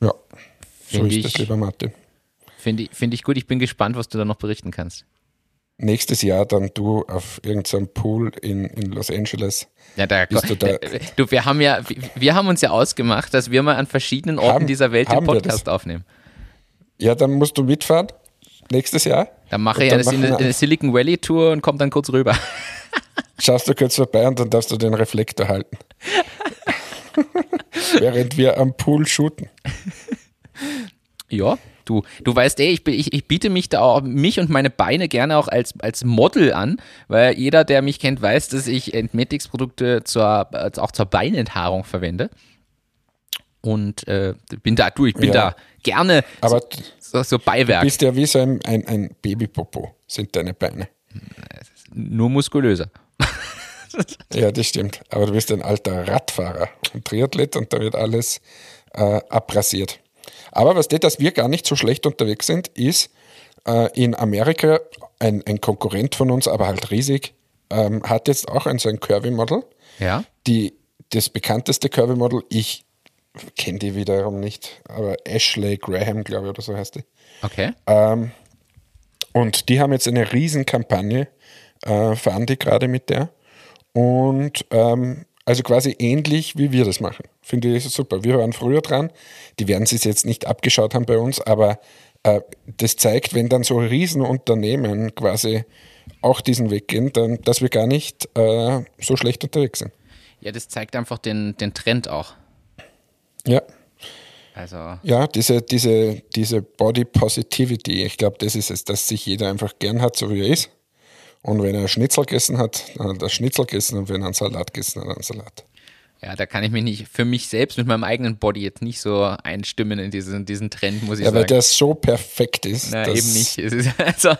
Ja, so Finde ist ich- das, lieber Martin. Finde ich, finde ich gut. Ich bin gespannt, was du da noch berichten kannst. Nächstes Jahr dann du auf irgendeinem Pool in, in Los Angeles. Ja, da, Bist du da- du, wir haben ja, wir haben uns ja ausgemacht, dass wir mal an verschiedenen Orten Haben- dieser Welt den Podcast aufnehmen. Ja, dann musst du mitfahren nächstes Jahr. Dann mache ich dann eine, eine Silicon Valley Tour und komme dann kurz rüber. Schaust du kurz vorbei und dann darfst du den Reflektor halten. Während wir am Pool shooten. Ja, du, du weißt eh, ich, ich, ich biete mich da auch, mich und meine Beine gerne auch als, als Model an, weil jeder, der mich kennt, weiß, dass ich Entmetics-Produkte zur, äh, auch zur Beinenthaarung verwende. Und äh, bin da, du, ich bin Ja. da gerne Aber so, so du Beiwerk, bist ja wie so ein, ein, ein Babypopo, sind deine Beine. nur muskulöser. Ja, das stimmt. Aber du bist ein alter Radfahrer und Triathlet und da wird alles äh, abrasiert. Aber was das, dass wir gar nicht so schlecht unterwegs sind, ist äh, in Amerika ein, ein Konkurrent von uns, aber halt riesig, ähm, hat jetzt auch ein so ein Curvy-Model. Ja. Die, das bekannteste Curvy-Model, ich kenne die wiederum nicht, aber Ashley Graham, glaube ich, oder so heißt die. Okay. Ähm, und die haben jetzt eine Riesenkampagne, äh, fahren die gerade mit der. Und ähm, also quasi ähnlich, wie wir das machen. Finde ich super. Wir waren früher dran. Die werden es jetzt nicht abgeschaut haben bei uns, aber äh, das zeigt, wenn dann so Riesenunternehmen quasi auch diesen Weg gehen, dann, dass wir gar nicht äh, so schlecht unterwegs sind. Ja, das zeigt einfach den, den Trend auch. Ja. Also. Ja, diese, diese, diese Body Positivity, ich glaube, das ist es, dass sich jeder einfach gern hat, so wie er ist. Und wenn er Schnitzel gegessen hat, dann hat er Schnitzel gegessen und wenn er einen Salat gegessen hat, einen Salat. Ja, da kann ich mich nicht für mich selbst mit meinem eigenen Body jetzt nicht so einstimmen in diesen, diesen Trend, muss ich ja, sagen. weil der so perfekt ist. Na, eben nicht. Es ist, also,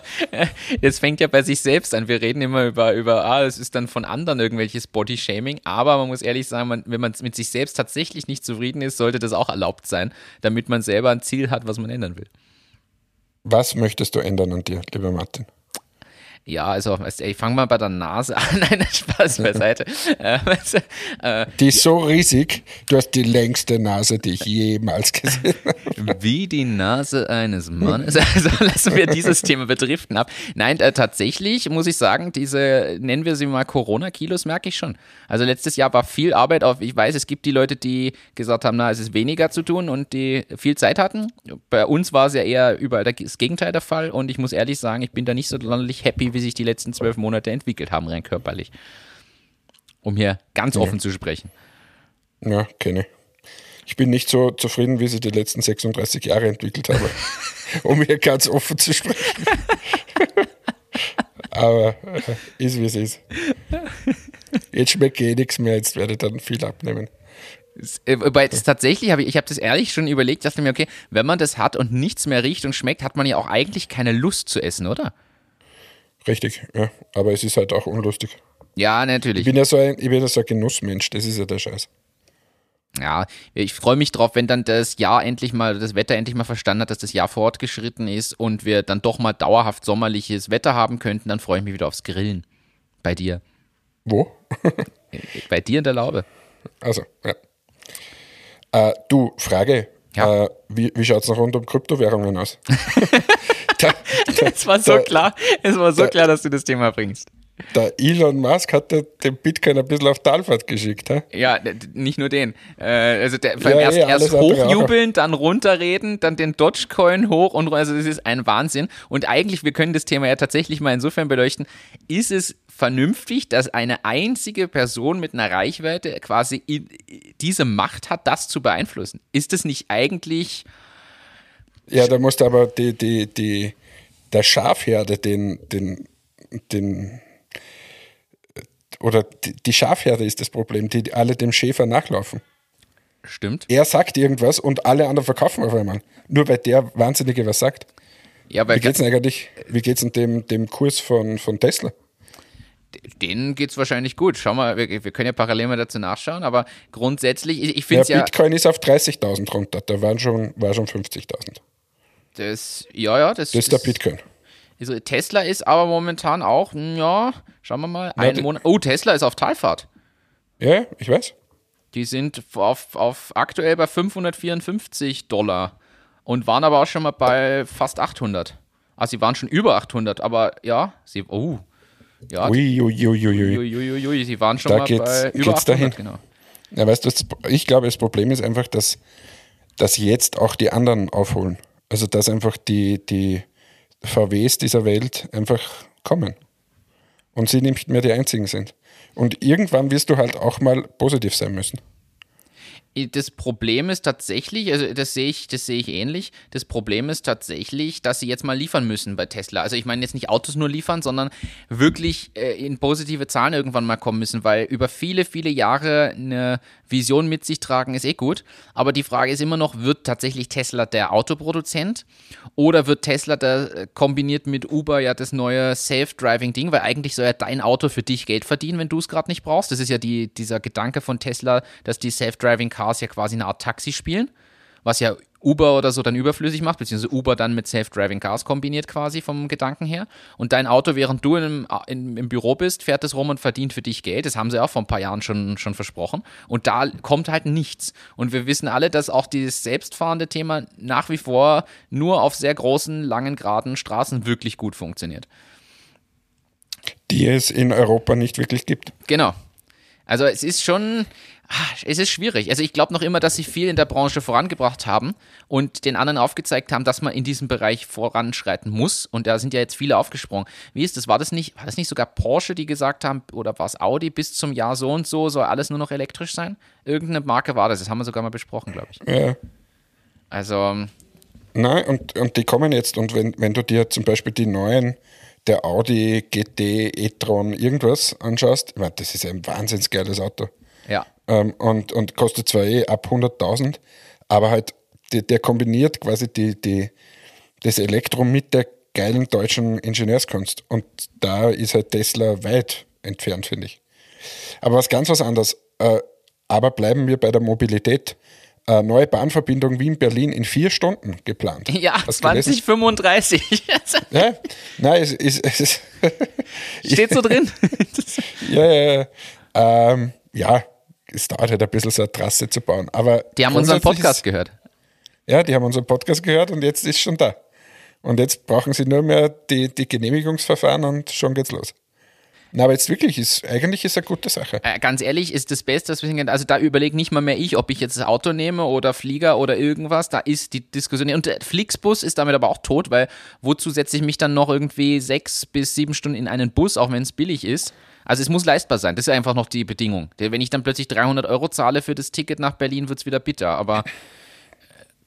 es fängt ja bei sich selbst an. Wir reden immer über, über ah, es ist dann von anderen irgendwelches Body-Shaming, aber man muss ehrlich sagen, man, wenn man mit sich selbst tatsächlich nicht zufrieden ist, sollte das auch erlaubt sein, damit man selber ein Ziel hat, was man ändern will. Was möchtest du ändern an dir, lieber Martin? Ja, also, weißt du, ich fange mal bei der Nase an. Nein, Spaß beiseite. äh, weißt du, äh, Die ist so riesig, du hast die längste Nase, die ich jemals gesehen habe. Wie die Nase eines Mannes. Also lassen wir dieses Thema betriften ab. Nein, äh, tatsächlich muss ich sagen, diese, nennen wir sie mal Corona-Kilos, merke ich schon. Also letztes Jahr war viel Arbeit auf, ich weiß, es gibt die Leute, die gesagt haben, na, es ist weniger zu tun und die viel Zeit hatten. Bei uns war es ja eher überall das Gegenteil der Fall und ich muss ehrlich sagen, ich bin da nicht so sonderlich happy, wie sich die letzten zwölf Monate entwickelt haben, rein körperlich. Um hier ganz offen zu sprechen. Ja, kenne ich. Bin nicht so zufrieden, wie sie die letzten 36 Jahre entwickelt habe, um hier ganz offen zu sprechen. Aber äh, ist wie es ist. Jetzt schmeckt eh nichts mehr, jetzt werde ich dann viel abnehmen. Äh, Wobei das tatsächlich, habe ich, ich habe das ehrlich schon überlegt, dachte mir, okay, wenn man das hat und nichts mehr riecht und schmeckt, hat man ja auch eigentlich keine Lust zu essen, oder? Richtig, ja. Aber es ist halt auch unlustig. Ja, Ich natürlich. bin ja so ein, ich bin ja so ein Genussmensch, das ist ja der Scheiß. Ja, ich freue mich drauf, wenn dann das Jahr endlich mal, das Wetter endlich mal verstanden hat, dass das Jahr fortgeschritten ist und wir dann doch mal dauerhaft sommerliches Wetter haben könnten, dann freue ich mich wieder aufs Grillen. Bei dir. Wo? Bei dir in der Laube. Also, ja. Äh, du, Frage. Ja. Äh, wie wie schaut es noch rund um Kryptowährungen aus? da, Es war so Da- klar, es war so da- klar, dass du das Thema bringst. Der Elon Musk hat ja den Bitcoin ein bisschen auf Talfahrt geschickt. Hä? Ja, nicht nur den. Äh, also der, Ja, erst, eh, erst hochjubeln, dann runterreden, dann den Dogecoin hoch und also das ist ein Wahnsinn. Und eigentlich, wir können das Thema ja tatsächlich mal insofern beleuchten, ist es vernünftig, dass eine einzige Person mit einer Reichweite quasi diese Macht hat, das zu beeinflussen? Ist es nicht eigentlich Ja, da musst du aber die, die, die, der Schafherde den, den, den oder die, Schafherde ist das Problem, die alle dem Schäfer nachlaufen. stimmt? Er sagt irgendwas und alle anderen verkaufen auf einmal. Nur weil der Wahnsinnige was sagt. Ja, weil Wie geht's denn eigentlich, wie geht's denn dem, dem Kurs von, von Tesla? denen geht's wahrscheinlich gut. Schau mal, wir, wir können ja parallel mal dazu nachschauen, aber grundsätzlich, ich, ich Der finde es ja, Bitcoin ist auf 30.000 runter, da waren schon, war schon 50.000. das, ja, ja, das, Das ist der Bitcoin. Also Tesla ist aber momentan auch, hm, ja, schauen wir mal, ein die- Monat. Oh, Tesla ist auf Talfahrt. Ja, ich weiß. Die sind auf, auf aktuell bei 554 Dollar und waren aber auch schon mal bei fast 800. Also sie waren schon über 800, aber ja, sie, oh, ja, Ui, ui, ui, ui, ui. Sie waren schon Da mal geht's- bei über geht's 800, dahin. genau. Ja, weißt du, ich glaube, das Problem ist einfach, dass, dass jetzt auch die anderen aufholen. Also, dass einfach die, die VWs dieser Welt einfach kommen. Und sie nicht mehr die einzigen sind. Und irgendwann wirst du halt auch mal positiv sein müssen. Das Problem ist tatsächlich, also das sehe ich, das sehe ich ähnlich. Das Problem ist tatsächlich, dass sie jetzt mal liefern müssen bei Tesla. Also ich meine jetzt nicht Autos nur liefern, sondern wirklich äh, in positive Zahlen irgendwann mal kommen müssen, weil über viele, viele Jahre eine Vision mit sich tragen ist eh gut. Aber die Frage ist immer noch, wird tatsächlich Tesla der Autoproduzent oder wird Tesla da äh, kombiniert mit Uber ja das neue Self-Driving-Ding, weil eigentlich soll ja dein Auto für dich Geld verdienen, wenn du es gerade nicht brauchst. Das ist ja die, dieser Gedanke von Tesla, dass die Self-Driving Cars ja quasi eine Art Taxi spielen. was ja Uber oder so dann überflüssig macht, beziehungsweise Uber dann mit Self-Driving Cars kombiniert quasi vom Gedanken her. Und dein Auto, während du in, in, im Büro bist, fährt es rum und verdient für dich Geld. Das haben sie auch vor ein paar Jahren schon, schon versprochen. Und da kommt halt nichts. Und wir wissen alle, dass auch dieses selbstfahrende Thema nach wie vor nur auf sehr großen, langen, geraden Straßen wirklich gut funktioniert. Die es in Europa nicht wirklich gibt. Genau. Also es ist schon, es ist schwierig. Also ich glaube noch immer, dass sie viel in der Branche vorangebracht haben und den anderen aufgezeigt haben, dass man in diesem Bereich voranschreiten muss. Und da sind ja jetzt viele aufgesprungen. Wie ist das? War das nicht, war das nicht sogar Porsche, die gesagt haben, oder war es Audi, bis zum Jahr so und so soll alles nur noch elektrisch sein? Irgendeine Marke war das. Das haben wir sogar mal besprochen, glaube ich. Ja. Also. Nein, und, und die kommen jetzt. Und wenn, wenn du dir zum Beispiel die neuen der Audi GT e-tron irgendwas anschaust, ich meine, das ist ein wahnsinnig geiles Auto. Ja. Ähm, und, und kostet zwar eh ab 100.000, aber halt die, der kombiniert quasi die, die, das Elektro mit der geilen deutschen Ingenieurskunst. Und da ist halt Tesla weit entfernt, finde ich. Aber was ganz was anderes. Äh, aber bleiben wir bei der Mobilität. Äh, neue Bahnverbindung Wien-Berlin in vier Stunden geplant. Ja, 2035. ja, nein, es, es, es ist. Steht so drin. ja, ja, ja. Ähm, ja, es dauert halt ein bisschen so eine Trasse zu bauen. Aber die haben unseren Podcast ist, gehört. Ja, die haben unseren Podcast gehört und jetzt ist schon da. Und jetzt brauchen sie nur mehr die, die Genehmigungsverfahren und schon geht's los. Na, aber jetzt wirklich, ist, eigentlich ist eine gute Sache. Äh, ganz ehrlich, ist das Beste, was wir also da überlege nicht mal mehr ich, ob ich jetzt das Auto nehme oder Flieger oder irgendwas. Da ist die Diskussion. Und der Flixbus ist damit aber auch tot, weil wozu setze ich mich dann noch irgendwie sechs bis sieben Stunden in einen Bus, auch wenn es billig ist? Also es muss leistbar sein. Das ist einfach noch die Bedingung. Wenn ich dann plötzlich 300 Euro zahle für das Ticket nach Berlin, wird es wieder bitter. Aber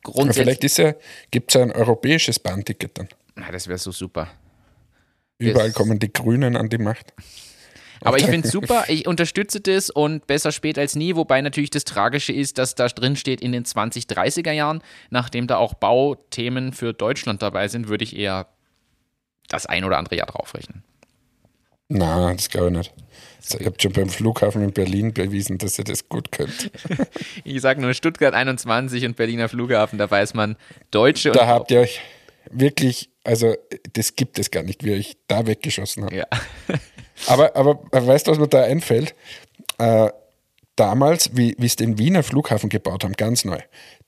grundsätzlich. vielleicht ja, gibt es ja ein europäisches Bahnticket dann. Na, das wäre so super. Überall das kommen die Grünen an die Macht. Aber ich finde es super, ich unterstütze das und besser spät als nie, wobei natürlich das Tragische ist, dass da drin steht in den 2030er Jahren, nachdem da auch Bauthemen für Deutschland dabei sind, würde ich eher das ein oder andere Jahr draufrechnen. Nein, das glaube ich nicht. Ich habe schon beim Flughafen in Berlin bewiesen, dass ihr das gut könnt. ich sage nur Stuttgart 21 und Berliner Flughafen, da weiß man Deutsche. Da habt ihr euch wirklich, also das gibt es gar nicht, wie ihr euch da weggeschossen habt. Ja. aber, aber weißt du, was mir da einfällt? Äh, damals, wie, wie sie den Wiener Flughafen gebaut haben, ganz neu,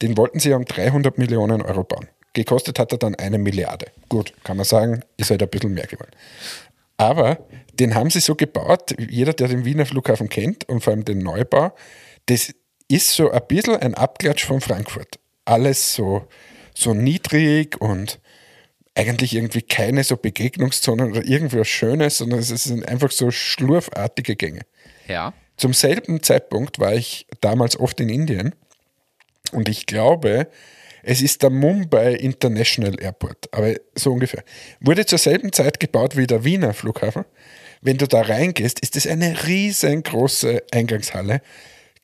den wollten sie um 300 Millionen Euro bauen. Gekostet hat er dann eine Milliarde. Gut, kann man sagen, ist halt ein bisschen mehr geworden. Aber den haben sie so gebaut, jeder, der den Wiener Flughafen kennt und vor allem den Neubau, das ist so ein bisschen ein Abklatsch von Frankfurt. Alles so, so niedrig und eigentlich irgendwie keine so Begegnungszonen oder irgendwas Schönes, sondern es sind einfach so schlurfartige Gänge. Ja. Zum selben Zeitpunkt war ich damals oft in Indien und ich glaube, es ist der Mumbai International Airport, aber so ungefähr. Wurde zur selben Zeit gebaut wie der Wiener Flughafen. Wenn du da reingehst, ist es eine riesengroße Eingangshalle,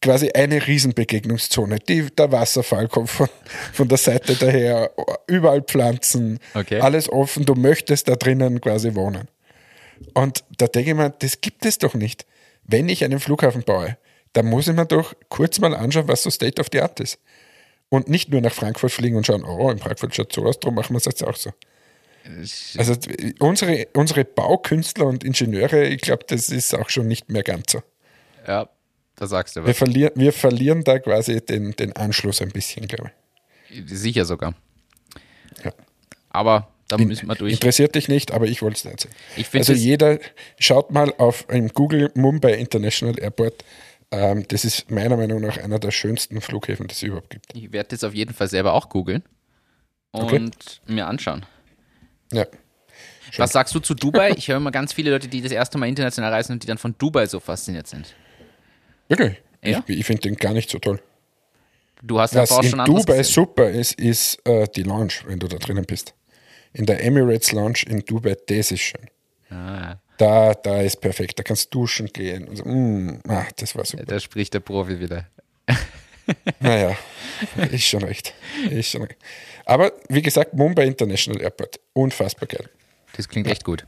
quasi eine Riesenbegegnungszone. Die, der Wasserfall kommt von, von der Seite daher, überall Pflanzen, okay. alles offen. Du möchtest da drinnen quasi wohnen. Und da denke ich mir, das gibt es doch nicht. Wenn ich einen Flughafen baue, dann muss ich mir doch kurz mal anschauen, was so State of the Art ist und nicht nur nach Frankfurt fliegen und schauen, oh, in Frankfurt schaut so aus, darum machen wir es jetzt auch so. Also unsere, unsere Baukünstler und Ingenieure, ich glaube, das ist auch schon nicht mehr ganz so. Ja, da sagst du was. Wir verlieren, wir verlieren da quasi den, den Anschluss ein bisschen, glaube ich. Sicher sogar. Ja. Aber da müssen wir durch. Interessiert dich nicht, aber ich wollte es erzählen. Ich also jeder, schaut mal auf im Google Mumbai International Airport ähm, das ist meiner Meinung nach einer der schönsten Flughäfen, die es überhaupt gibt. Ich werde das auf jeden Fall selber auch googeln und okay. mir anschauen. Ja. Schön. Was sagst du zu Dubai? Ich höre immer ganz viele Leute, die das erste Mal international reisen und die dann von Dubai so fasziniert sind. Wirklich? Ja? Ich, ich finde den gar nicht so toll. Du hast Was in Dubai gesehen. super ist, ist äh, die Lounge, wenn du da drinnen bist. In der Emirates Lounge in Dubai, das ist schön. Ah. Da, da ist perfekt. Da kannst du duschen gehen. So, mm, ah, das war super. Da spricht der Profi wieder. Naja, ist schon recht. Ist schon recht. Aber wie gesagt, Mumbai International Airport. Unfassbar geil. Das klingt echt gut.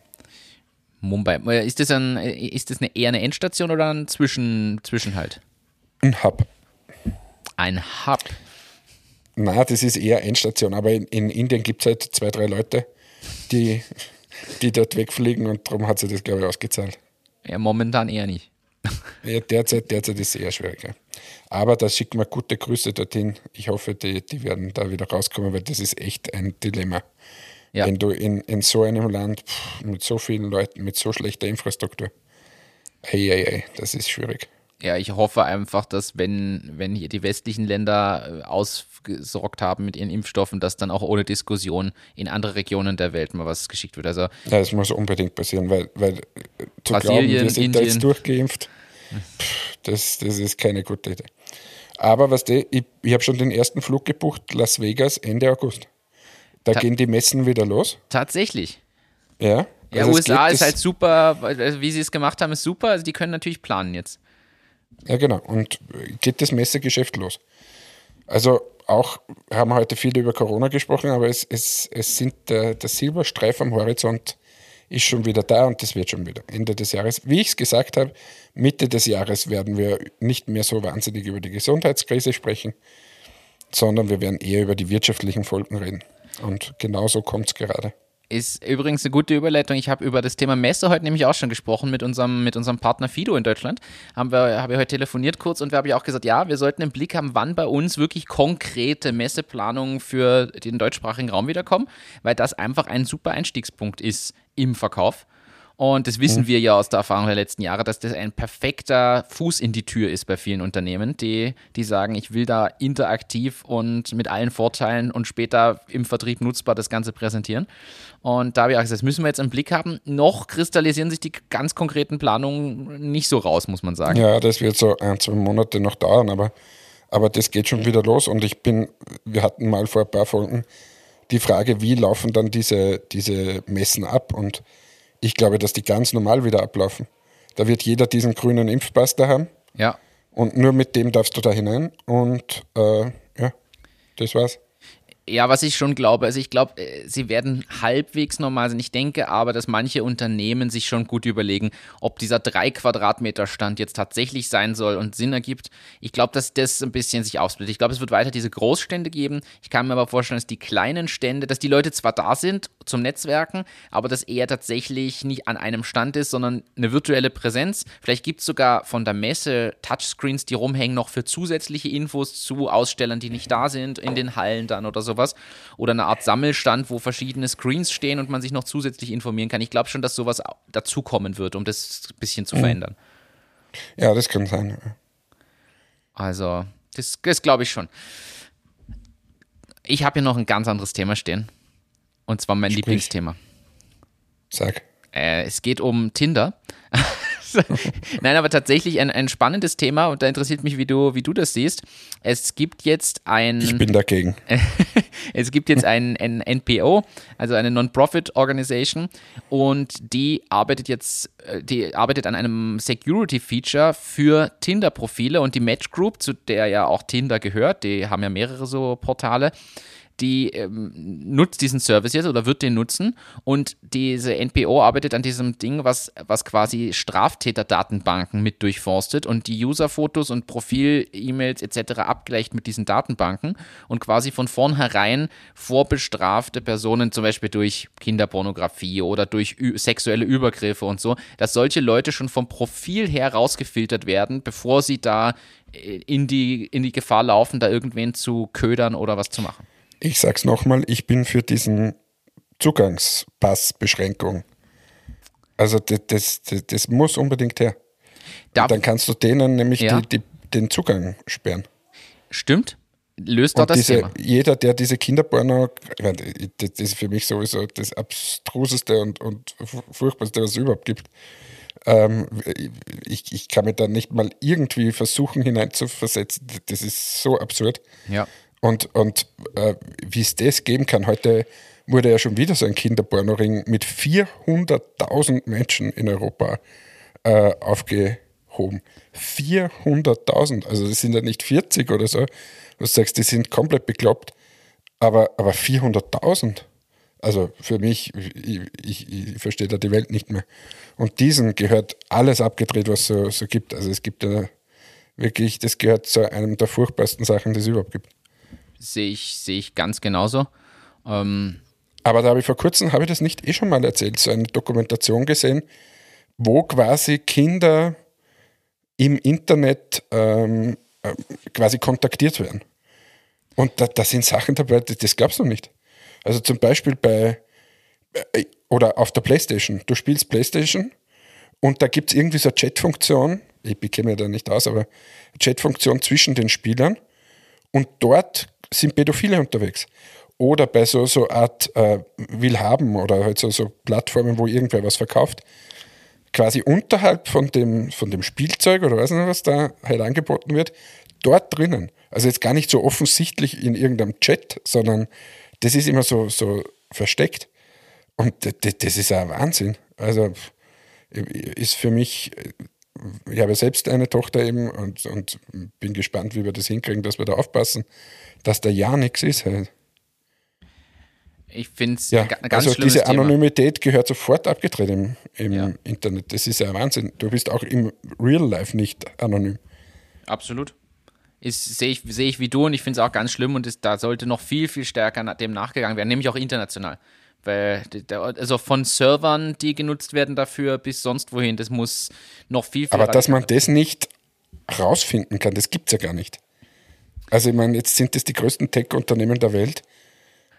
Mumbai. Ist das, ein, ist das eine, eher eine Endstation oder ein Zwischen, Zwischenhalt? Ein Hub. Ein Hub. na, das ist eher Endstation, aber in, in Indien gibt es halt zwei, drei Leute, die, die dort wegfliegen und darum hat sie das, glaube ich, ausgezahlt. Ja, momentan eher nicht. Ja, derzeit, derzeit ist es eher schwierig. Aber da schicken wir gute Grüße dorthin. Ich hoffe, die, die werden da wieder rauskommen, weil das ist echt ein Dilemma. Ja. Wenn du in, in so einem Land pff, mit so vielen Leuten, mit so schlechter Infrastruktur, hey, hey, hey, das ist schwierig. Ja, ich hoffe einfach, dass wenn, wenn hier die westlichen Länder äh, ausgesorgt haben mit ihren Impfstoffen, dass dann auch ohne Diskussion in andere Regionen der Welt mal was geschickt wird. Also Ja, das muss unbedingt passieren, weil, weil äh, zu Brasilien, glauben, wir sind da Indien. jetzt durchgeimpft, das, das ist keine gute Idee. Aber was die, ich, ich habe schon den ersten Flug gebucht, Las Vegas, Ende August. Da Ta- gehen die Messen wieder los. tatsächlich. Ja, Ja, Also USA ist halt super, also wie sie es gemacht haben, ist super. Also die können natürlich planen jetzt. Ja, genau. Und geht das Messegeschäft los. Also auch haben wir heute viel über Corona gesprochen, aber es, es, es sind der, der Silberstreif am Horizont ist schon wieder da und das wird schon wieder Ende des Jahres. Wie ich es gesagt habe, Mitte des Jahres werden wir nicht mehr so wahnsinnig über die Gesundheitskrise sprechen, sondern wir werden eher über die wirtschaftlichen Folgen reden. Und genauso kommt es gerade. Ist übrigens eine gute Überleitung. Ich habe über das Thema Messe heute nämlich auch schon gesprochen mit unserem, mit unserem Partner Fido in Deutschland. Haben wir, habe ich heute telefoniert kurz und wir haben ja auch gesagt, ja, wir sollten im Blick haben, wann bei uns wirklich konkrete Messeplanungen für den deutschsprachigen Raum wiederkommen, weil das einfach ein super Einstiegspunkt ist im Verkauf. Und das wissen wir ja aus der Erfahrung der letzten Jahre, dass das ein perfekter Fuß in die Tür ist bei vielen Unternehmen, die, die sagen, ich will da interaktiv und mit allen Vorteilen und später im Vertrieb nutzbar das Ganze präsentieren. Und da habe ich auch gesagt, das müssen wir jetzt im Blick haben. Noch kristallisieren sich die ganz konkreten Planungen nicht so raus, muss man sagen. Ja, das wird so ein, zwei Monate noch dauern, aber, aber das geht schon wieder los. Und ich bin, wir hatten mal vor ein paar Folgen die Frage, wie laufen dann diese, diese Messen ab? Und ich glaube, dass die ganz normal wieder ablaufen. Da wird jeder diesen grünen Impfpass da haben Ja. und nur mit dem darfst du da hinein. Und äh, ja, das war's. Ja, was ich schon glaube, also ich glaube, äh, sie werden halbwegs normal sein. Ich denke aber, dass manche Unternehmen sich schon gut überlegen, ob dieser 3 Quadratmeter Stand jetzt tatsächlich sein soll und Sinn ergibt. Ich glaube, dass das ein bisschen sich aufsplittet. Ich glaube, es wird weiter diese Großstände geben. Ich kann mir aber vorstellen, dass die kleinen Stände, dass die Leute zwar da sind zum Netzwerken, aber dass eher tatsächlich nicht an einem Stand ist, sondern eine virtuelle Präsenz. Vielleicht gibt es sogar von der Messe Touchscreens, die rumhängen, noch für zusätzliche Infos zu Ausstellern, die nicht da sind, in den Hallen dann oder sowas. Oder eine Art Sammelstand, wo verschiedene Screens stehen und man sich noch zusätzlich informieren kann. Ich glaube schon, dass sowas dazukommen wird, um das ein bisschen zu verändern. Ja, das kann sein. Also, das, das glaube ich schon. Ich habe hier noch ein ganz anderes Thema stehen. Und zwar mein Sprich. Lieblingsthema. Sag. Äh, es geht um Tinder. Nein, aber tatsächlich ein, ein spannendes Thema und da interessiert mich, wie du, wie du das siehst. Es gibt jetzt ein. Ich bin dagegen. Es gibt jetzt ein, ein NPO, also eine Non-Profit Organization, und die arbeitet jetzt, äh, die arbeitet an einem Security-Feature für Tinder-Profile und die Match Group, zu der ja auch Tinder gehört, die haben ja mehrere so Portale. Die ähm, nutzt diesen Service jetzt oder wird den nutzen und diese NPO arbeitet an diesem Ding, was, was quasi Straftäterdatenbanken mit durchforstet und die Userfotos und Profil-E-Mails etc. abgleicht mit diesen Datenbanken und quasi von vornherein vorbestrafte Personen, zum Beispiel durch Kinderpornografie oder durch sexuelle Übergriffe und so, dass solche Leute schon vom Profil her rausgefiltert werden, bevor sie da äh, in die, in die Gefahr laufen, da irgendwen zu ködern oder was zu machen. Ich sag's nochmal, ich bin für diesen Zugangspassbeschränkung. Also das, das, das, muss unbedingt her. Da, Dann kannst du denen nämlich Ja. die, die, den Zugang sperren. stimmt, löst Und das diese, Thema. jeder, der diese Kinderporno, das ist für mich sowieso das abstruseste und, und furchtbarste, was es überhaupt gibt. Ähm, ich, ich kann mir da nicht mal irgendwie versuchen hineinzuversetzen. Das ist so absurd. Ja. Und, und äh, wie es das geben kann, heute wurde ja schon wieder so ein Kinderpornoring mit 400.000 Menschen in Europa äh, aufgehoben. 400.000, also das sind ja nicht 40 oder so, du sagst, die sind komplett bekloppt, aber, aber 400.000. Also für mich, ich, ich, ich verstehe da die Welt nicht mehr. Und diesen gehört alles abgedreht, was es so, so gibt. Also es gibt ja wirklich, das gehört zu einem der furchtbarsten Sachen, die es überhaupt gibt. Sehe ich, sehe ich ganz genauso. Ähm, Aber da habe ich vor kurzem, habe ich das nicht eh schon mal erzählt, so eine Dokumentation gesehen, wo quasi Kinder im Internet ähm, äh, quasi kontaktiert werden. Und da, da sind Sachen dabei, das, das glaubst du nicht. Also zum Beispiel bei, äh, oder auf der Playstation. Du spielst Playstation und da gibt es irgendwie so eine Chatfunktion, ich bekäme da nicht aus, aber Chatfunktion zwischen den Spielern und dort sind Pädophile unterwegs. Oder bei so, so Art äh, Willhaben oder halt so, so Plattformen, wo irgendwer was verkauft, quasi unterhalb von dem, von dem Spielzeug oder weiß nicht, was da halt angeboten wird, dort drinnen. Also jetzt gar nicht so offensichtlich in irgendeinem Chat, sondern das ist immer so, so versteckt. Und das, ist ein Wahnsinn. Also ist für mich, ich habe selbst eine Tochter eben und, und bin gespannt, wie wir das hinkriegen, dass wir da aufpassen, dass da ja nichts ist. Halt. Ich finde es ja, ganz Also diese Thema. Anonymität gehört sofort abgedreht im, im ja. Internet. Das ist ja Wahnsinn. Du bist auch im Real Life nicht anonym. Absolut. Sehe ich, seh ich wie du und ich finde es auch ganz schlimm und ist, da sollte noch viel, viel stärker dem nachgegangen werden, nämlich auch international. Weil, also von Servern, die genutzt werden dafür, bis sonst wohin, das muss noch viel, viel Aber dass man das nicht rausfinden kann, das gibt es ja gar nicht. Also ich meine, jetzt sind das die größten Tech-Unternehmen der Welt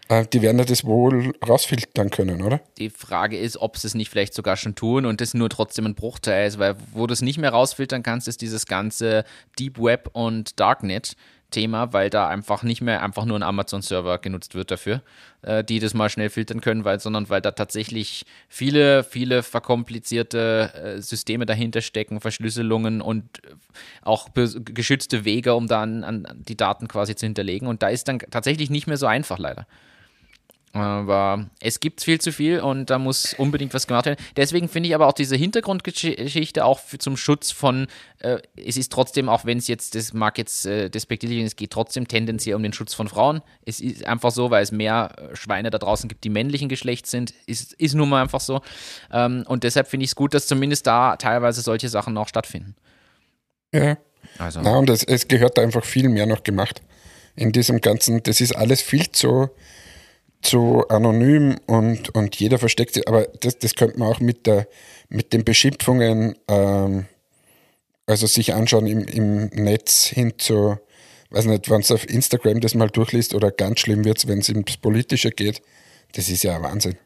äh, die werden ja das wohl rausfiltern können, oder? Die Frage ist, ob sie es nicht vielleicht sogar schon tun und das nur trotzdem ein Bruchteil ist, weil wo du es nicht mehr rausfiltern kannst, ist dieses ganze Deep Web und Darknet. Thema, weil da einfach nicht mehr einfach nur ein Amazon-Server genutzt wird dafür, äh, die das mal schnell filtern können, weil, sondern weil da tatsächlich viele, viele verkomplizierte äh, Systeme dahinter stecken, Verschlüsselungen und auch geschützte Wege, um da an, an die Daten quasi zu hinterlegen. Und da ist dann tatsächlich nicht mehr so einfach leider. Aber es gibt viel zu viel und da muss unbedingt was gemacht werden. Deswegen finde ich aber auch diese Hintergrundgeschichte auch für, zum Schutz von, äh, es ist trotzdem, auch wenn es jetzt, das mag jetzt äh, despektierlich es geht trotzdem tendenziell um den Schutz von Frauen. Es ist einfach so, weil es mehr äh, Schweine da draußen gibt, die männlichen Geschlechts sind. Ist, ist nun mal einfach so. Ähm, und deshalb finde ich es gut, dass zumindest da teilweise solche Sachen noch stattfinden. Ja. Also. Na, und es, es gehört da einfach viel mehr noch gemacht. In diesem ganzen, das ist alles viel zu zu anonym und, und jeder versteckt sich. Aber das, das könnte man auch mit, der, mit den Beschimpfungen, ähm, also sich anschauen im, im Netz hin zu, weiß nicht, wenn es auf Instagram das mal durchliest oder ganz schlimm wird, wenn es ins Politische geht. Das ist ja ein Wahnsinn.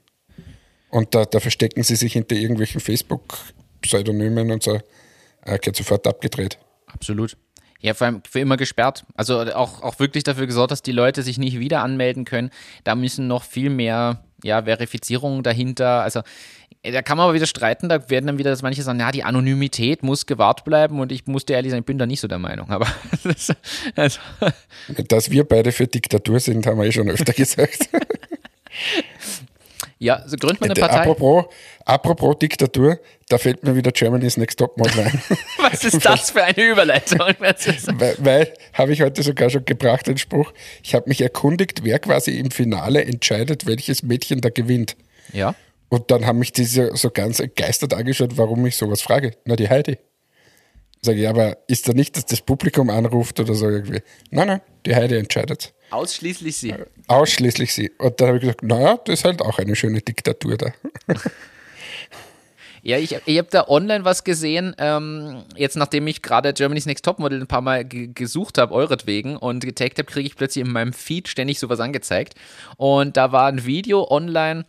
Und da, da verstecken sie sich hinter irgendwelchen Facebook-Pseudonymen und so, äh, geht sofort abgedreht. Absolut. Ja, vor allem für immer gesperrt. Also auch, auch wirklich dafür gesorgt, dass die Leute sich nicht wieder anmelden können. Da müssen noch viel mehr ja, Verifizierungen dahinter. Also da kann man aber wieder streiten, da werden dann wieder dass manche sagen, ja, die Anonymität muss gewahrt bleiben und ich muss dir ehrlich sagen, ich bin da nicht so der Meinung. Aber also. dass wir beide für Diktatur sind, haben wir eh schon öfter gesagt. Ja, so gründet man eine Partei. Apropos, apropos Diktatur, da fällt mir wieder Germany's Next Top Model ein. Was ist das für eine Überleitung? weil, weil habe ich heute sogar schon gebracht, den Spruch, ich habe mich erkundigt, wer quasi im Finale entscheidet, welches Mädchen da gewinnt. Ja. Und dann haben mich diese so ganz entgeistert angeschaut, warum ich sowas frage. Na, die Heidi. Sage ich, aber ist da nicht, dass das Publikum anruft oder so irgendwie? Nein, nein, die Heidi entscheidet. Ausschließlich sie. Ausschließlich sie. Und dann habe ich gesagt, naja, das ist halt auch eine schöne Diktatur da. Ja, ich, ich habe da online was gesehen, ähm, jetzt nachdem ich gerade Germany's Next Topmodel ein paar Mal gesucht habe, euretwegen, und getaggt habe, kriege ich plötzlich in meinem Feed ständig sowas angezeigt. Und da war ein Video online,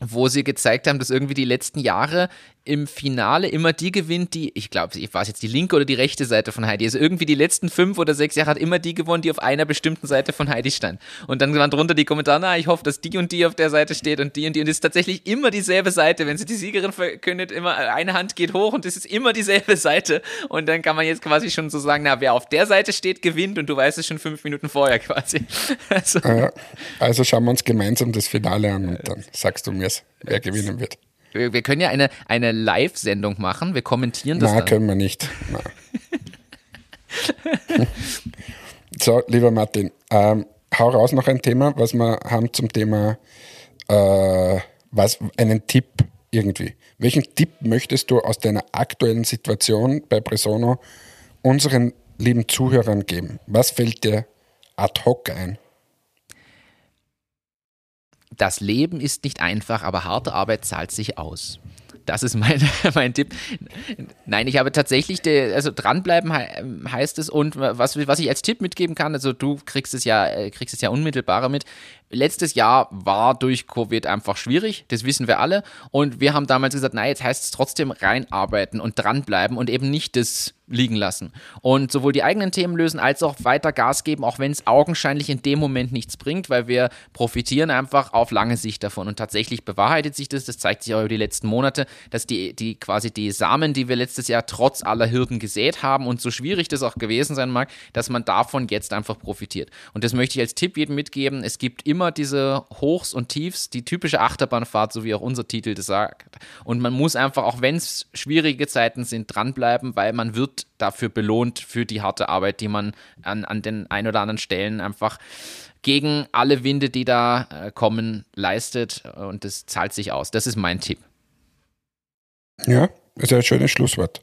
wo sie gezeigt haben, dass irgendwie die letzten Jahre im Finale immer die gewinnt, die, ich glaube, ich weiß jetzt die linke oder die rechte Seite von Heidi. Also irgendwie die letzten fünf oder sechs Jahre hat immer die gewonnen, die auf einer bestimmten Seite von Heidi stand. Und dann waren drunter die Kommentare, na, ich hoffe, dass die und die auf der Seite steht und die und die. Und es ist tatsächlich immer dieselbe Seite. Wenn sie die Siegerin verkündet, immer eine Hand geht hoch und es ist immer dieselbe Seite. Und dann kann man jetzt quasi schon so sagen, na, wer auf der Seite steht, gewinnt und du weißt es schon fünf Minuten vorher quasi. Also, also schauen wir uns gemeinsam das Finale an und dann sagst du mir, wer gewinnen wird. Wir, wir können ja eine, eine Live-Sendung machen. Wir kommentieren das. Na, dann. können wir nicht. so, lieber Martin, ähm, hau raus noch ein Thema, was wir haben zum Thema äh, was, einen Tipp irgendwie. Welchen Tipp möchtest du aus deiner aktuellen Situation bei Presono unseren lieben Zuhörern geben? Was fällt dir ad hoc ein? Das Leben ist nicht einfach, aber harte Arbeit zahlt sich aus. Das ist mein, mein Tipp. Nein, ich habe tatsächlich, de, also dranbleiben heißt es und was, was ich als Tipp mitgeben kann, also du kriegst es ja, äh, kriegst es ja unmittelbarer mit. Letztes Jahr war durch Covid einfach schwierig, das wissen wir alle. Und wir haben damals gesagt, nein, jetzt heißt es trotzdem reinarbeiten und dranbleiben und eben nicht das liegen lassen. Und sowohl die eigenen Themen lösen als auch weiter Gas geben, auch wenn es augenscheinlich in dem Moment nichts bringt, weil wir profitieren einfach auf lange Sicht davon. Und tatsächlich bewahrheitet sich das, das zeigt sich auch über die letzten Monate, dass die, die quasi die Samen, die wir letztes Jahr trotz aller Hürden gesät haben und so schwierig das auch gewesen sein mag, dass man davon jetzt einfach profitiert. Und das möchte ich als Tipp jedem mitgeben. Es gibt immer diese Hochs und Tiefs, die typische Achterbahnfahrt, so wie auch unser Titel das sagt. Und man muss einfach, auch wenn es schwierige Zeiten sind, dranbleiben, weil man wird dafür belohnt, für die harte Arbeit, die man an, an den ein oder anderen Stellen einfach gegen alle Winde, die da äh, kommen, leistet. Und das zahlt sich aus. Das ist mein Tipp. Ja, ist ein schönes Schlusswort.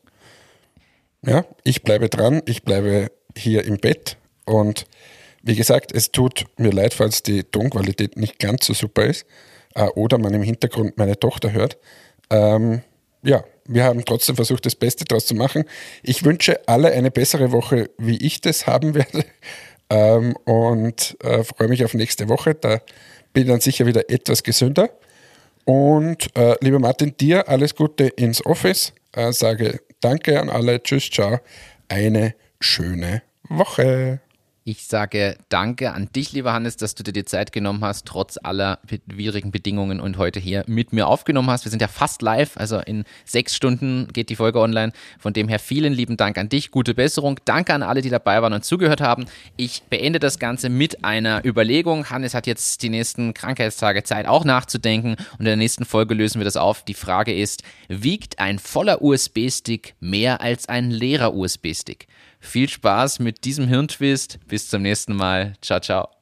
Ja, ich bleibe dran, ich bleibe hier im Bett und wie gesagt, es tut mir leid, falls die Tonqualität nicht ganz so super ist äh, oder man im Hintergrund meine Tochter hört. Ähm, ja, wir haben trotzdem versucht, das Beste daraus zu machen. Ich wünsche alle eine bessere Woche, wie ich das haben werde. Ähm, und äh, freue mich auf nächste Woche. Da bin ich dann sicher wieder etwas gesünder. Und äh, lieber Martin, dir alles Gute ins Office. Äh, sage Danke an alle. Tschüss, ciao. Eine schöne Woche. Ich sage danke an dich, lieber Hannes, dass du dir die Zeit genommen hast, trotz aller widrigen Bedingungen und heute hier mit mir aufgenommen hast. Wir sind ja fast live, also in sechs Stunden geht die Folge online. Von dem her vielen lieben Dank an dich, gute Besserung. Danke an alle, die dabei waren und zugehört haben. Ich beende das Ganze mit einer Überlegung. Hannes hat jetzt die nächsten Krankheitstage Zeit, auch nachzudenken. Und in der nächsten Folge lösen wir das auf. Die Frage ist, wiegt ein voller USB-Stick mehr als ein leerer USB-Stick? Viel Spaß mit diesem Hirntwist. Bis zum nächsten Mal. Ciao, ciao.